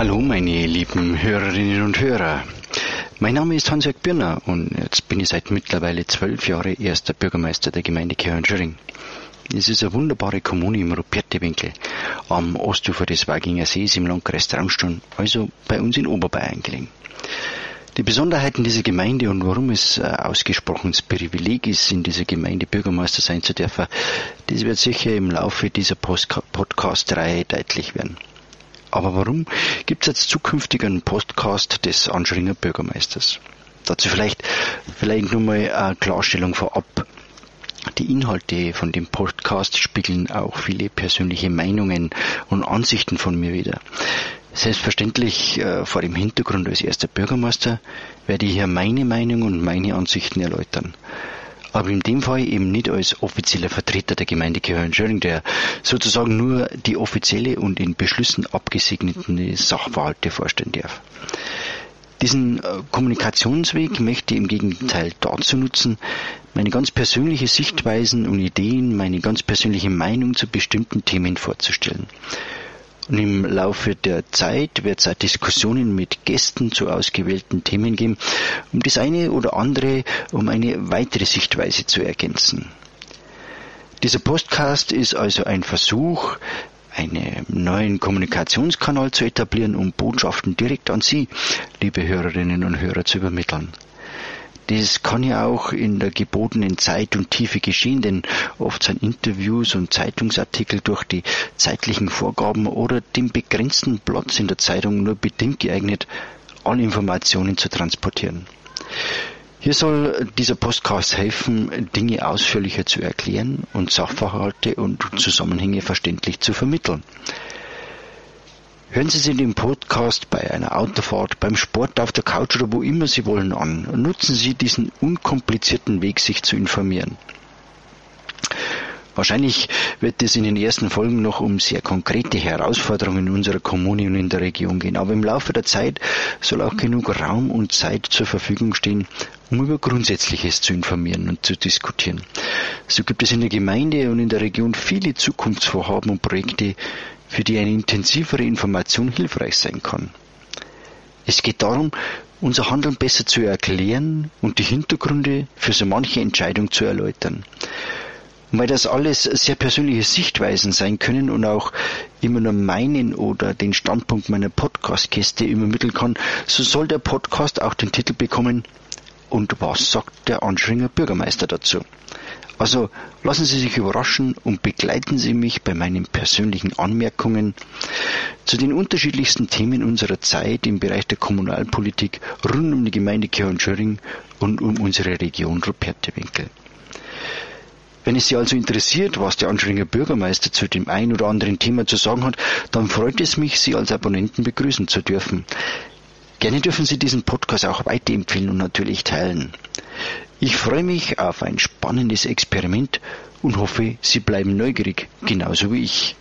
Hallo meine lieben Hörerinnen und Hörer. Mein Name ist Hans-Jörg Birner und jetzt bin ich seit mittlerweile zwölf Jahren erster Bürgermeister der Gemeinde Kirchenschöring. Es ist eine wunderbare Kommune im Rupertewinkel am Ostufer des Waginger Sees im Landkreis Traunstein, also bei uns in Oberbayern gelegen. Die Besonderheiten dieser Gemeinde und warum es ein ausgesprochenes Privileg ist, in dieser Gemeinde Bürgermeister sein zu dürfen, das wird sicher im Laufe dieser Podcast-Reihe deutlich werden. Aber warum gibt es jetzt zukünftig einen Podcast des Anschringer Bürgermeisters? Dazu vielleicht, vielleicht nur mal eine Klarstellung vorab. Die Inhalte von dem Podcast spiegeln auch viele persönliche Meinungen und Ansichten von mir wider. Selbstverständlich äh, vor dem Hintergrund als erster Bürgermeister werde ich hier meine Meinung und meine Ansichten erläutern aber in dem Fall eben nicht als offizieller Vertreter der Gemeinde Kirchhörn-Schöring, der sozusagen nur die offizielle und in Beschlüssen abgesegneten Sachverhalte vorstellen darf. Diesen äh, Kommunikationsweg möchte ich im Gegenteil dazu nutzen, meine ganz persönliche Sichtweisen und Ideen, meine ganz persönliche Meinung zu bestimmten Themen vorzustellen. Und im Laufe der Zeit wird es auch Diskussionen mit Gästen zu ausgewählten Themen geben, um das eine oder andere, um eine weitere Sichtweise zu ergänzen. Dieser Podcast ist also ein Versuch, einen neuen Kommunikationskanal zu etablieren, um Botschaften direkt an Sie, liebe Hörerinnen und Hörer, zu übermitteln. Das kann ja auch in der gebotenen Zeit und Tiefe geschehen, denn oft sind Interviews und Zeitungsartikel durch die zeitlichen Vorgaben oder den begrenzten Platz in der Zeitung nur bedingt geeignet, alle Informationen zu transportieren. Hier soll dieser Podcast helfen, Dinge ausführlicher zu erklären und Sachverhalte und Zusammenhänge verständlich zu vermitteln. Hören Sie sich den Podcast bei einer Autofahrt, beim Sport, auf der Couch oder wo immer Sie wollen an. Nutzen Sie diesen unkomplizierten Weg, sich zu informieren. Wahrscheinlich wird es in den ersten Folgen noch um sehr konkrete Herausforderungen in unserer Kommune und in der Region gehen. Aber im Laufe der Zeit soll auch genug Raum und Zeit zur Verfügung stehen, um über Grundsätzliches zu informieren und zu diskutieren. So gibt es in der Gemeinde und in der Region viele Zukunftsvorhaben und Projekte, für die eine intensivere Information hilfreich sein kann. Es geht darum, unser Handeln besser zu erklären und die Hintergründe für so manche Entscheidung zu erläutern. Und weil das alles sehr persönliche Sichtweisen sein können und auch immer nur meinen oder den Standpunkt meiner Podcast-Gäste übermitteln kann, so soll der Podcast auch den Titel bekommen Und was sagt der Anschringer Bürgermeister dazu? Also lassen Sie sich überraschen und begleiten Sie mich bei meinen persönlichen Anmerkungen zu den unterschiedlichsten Themen unserer Zeit im Bereich der Kommunalpolitik rund um die Gemeinde Kirchhorn-Schöring und um unsere Region Rupertewinkel. Wenn es Sie also interessiert, was der Anschringer Bürgermeister zu dem ein oder anderen Thema zu sagen hat, dann freut es mich, Sie als Abonnenten begrüßen zu dürfen. Gerne dürfen Sie diesen Podcast auch weiterempfehlen und natürlich teilen. Ich freue mich auf ein spannendes Experiment und hoffe, Sie bleiben neugierig, genauso wie ich.